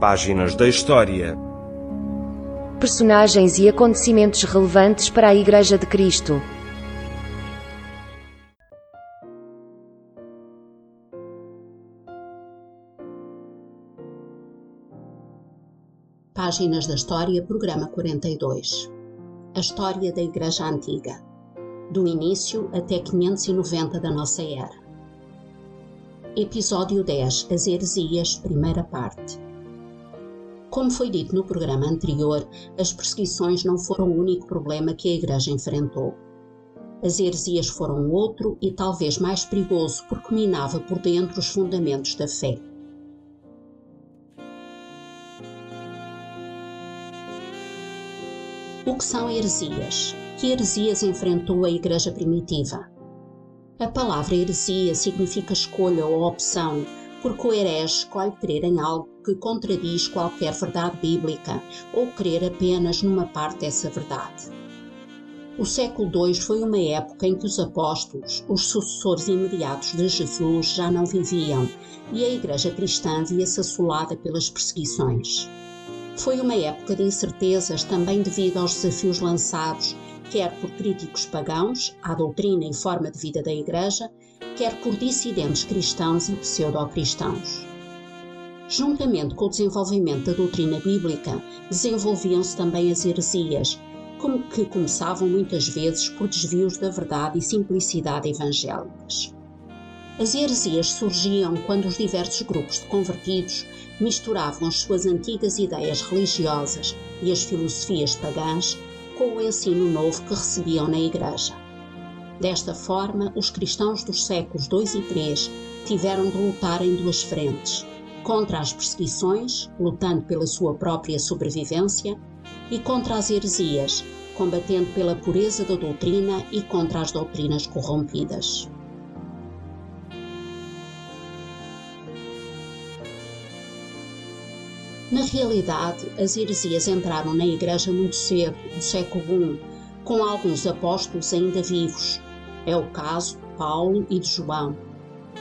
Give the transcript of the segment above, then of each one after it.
Páginas da História. Personagens e acontecimentos relevantes para a Igreja de Cristo. Páginas da História, Programa 42. A História da Igreja Antiga. Do início até 590 da nossa era. Episódio 10 As Heresias, primeira parte. Como foi dito no programa anterior, as perseguições não foram o único problema que a Igreja enfrentou. As heresias foram outro e talvez mais perigoso porque minava por dentro os fundamentos da fé. O que são heresias? Que heresias enfrentou a Igreja primitiva? A palavra heresia significa escolha ou opção, porque o herege escolhe crer em algo que contradiz qualquer verdade bíblica ou crer apenas numa parte dessa verdade. O século II foi uma época em que os apóstolos, os sucessores imediatos de Jesus, já não viviam e a Igreja cristã via-se assolada pelas perseguições. Foi uma época de incertezas também devido aos desafios lançados quer por críticos pagãos à doutrina e forma de vida da Igreja, quer por dissidentes cristãos e pseudo-cristãos. Juntamente com o desenvolvimento da doutrina bíblica, desenvolviam-se também as heresias, como que começavam muitas vezes por desvios da verdade e simplicidade evangélicas. As heresias surgiam quando os diversos grupos de convertidos misturavam as suas antigas ideias religiosas e as filosofias pagãs com o ensino novo que recebiam na Igreja. Desta forma, os cristãos dos séculos II e III tiveram de lutar em duas frentes: contra as perseguições, lutando pela sua própria sobrevivência, e contra as heresias, combatendo pela pureza da doutrina e contra as doutrinas corrompidas. Na realidade, as heresias entraram na Igreja muito cedo, no século I, com alguns apóstolos ainda vivos. É o caso de Paulo e de João.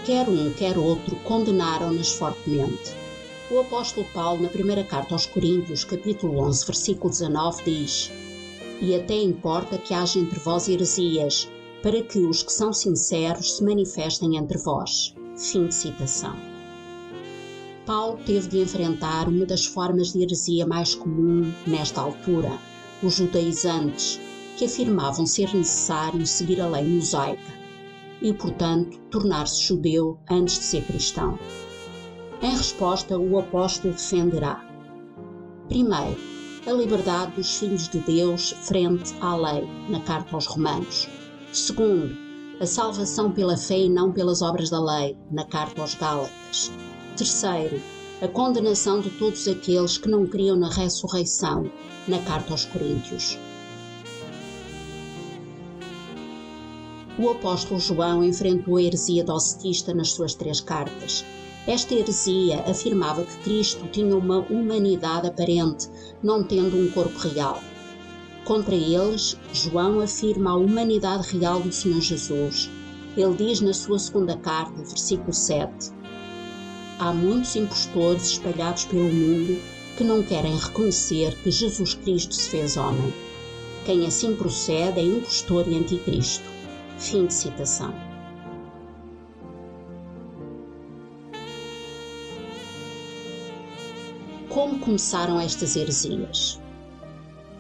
Quer um, quer outro, condenaram-nas fortemente. O apóstolo Paulo, na primeira carta aos Coríntios, capítulo 11, versículo 19, diz: E até importa que haja entre vós heresias, para que os que são sinceros se manifestem entre vós. Fim de citação. Paulo teve de enfrentar uma das formas de heresia mais comum nesta altura, os judaizantes, que afirmavam ser necessário seguir a lei mosaica e, portanto, tornar-se judeu antes de ser cristão. Em resposta, o apóstolo defenderá: primeiro, a liberdade dos filhos de Deus frente à lei, na carta aos Romanos. Segundo, a salvação pela fé e não pelas obras da lei, na carta aos Gálatas. Terceiro, a condenação de todos aqueles que não criam na ressurreição, na carta aos Coríntios. O apóstolo João enfrentou a heresia docetista nas suas três cartas. Esta heresia afirmava que Cristo tinha uma humanidade aparente, não tendo um corpo real. Contra eles, João afirma a humanidade real do Senhor Jesus. Ele diz na sua segunda carta, versículo 7: há muitos impostores espalhados pelo mundo que não querem reconhecer que Jesus Cristo se fez homem. Quem assim procede é impostor e anticristo. Fim de citação. Como começaram estas heresias?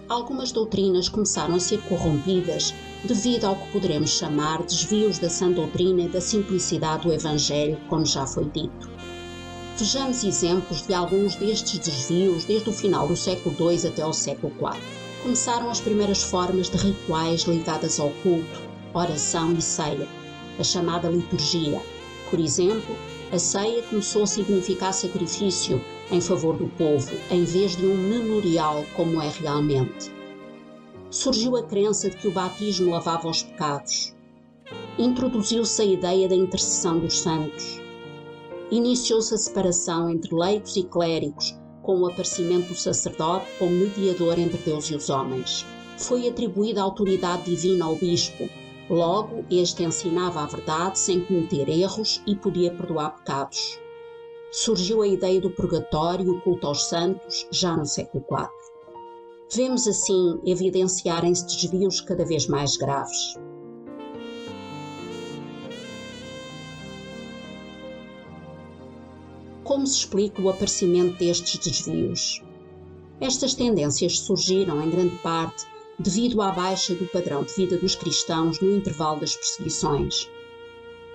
Algumas doutrinas começaram a ser corrompidas devido ao que poderemos chamar desvios da sã doutrina e da simplicidade do Evangelho, como já foi dito. Vejamos exemplos de alguns destes desvios desde o final do século II até ao século IV. Começaram as primeiras formas de rituais ligadas ao culto, oração e ceia, a chamada liturgia. Por exemplo, a ceia começou a significar sacrifício em favor do povo, em vez de um memorial como é realmente. Surgiu a crença de que o batismo lavava os pecados. Introduziu-se a ideia da intercessão dos santos iniciou-se a separação entre leigos e clérigos, com o aparecimento do sacerdote como mediador entre Deus e os homens. Foi atribuída autoridade divina ao bispo, logo este ensinava a verdade sem cometer erros e podia perdoar pecados. surgiu a ideia do purgatório e o culto aos santos já no século IV. Vemos assim evidenciarem-se desvios cada vez mais graves. Como se explica o aparecimento destes desvios? Estas tendências surgiram, em grande parte, devido à baixa do padrão de vida dos cristãos no intervalo das perseguições.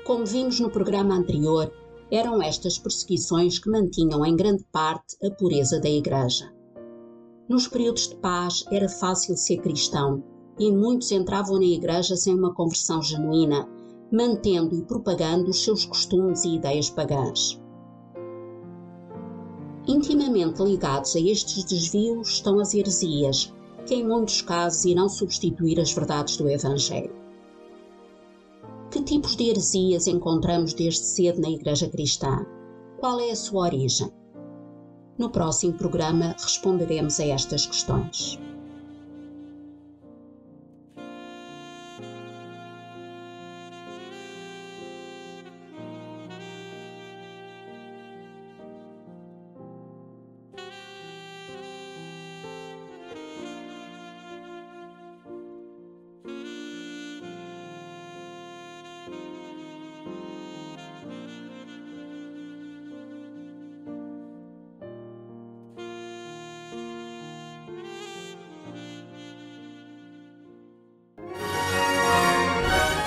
Como vimos no programa anterior, eram estas perseguições que mantinham em grande parte a pureza da Igreja. Nos períodos de paz era fácil ser cristão e muitos entravam na Igreja sem uma conversão genuína, mantendo e propagando os seus costumes e ideias pagãs. Intimamente ligados a estes desvios estão as heresias, que em muitos casos irão substituir as verdades do Evangelho. Que tipos de heresias encontramos desde cedo na Igreja Cristã? Qual é a sua origem? No próximo programa responderemos a estas questões.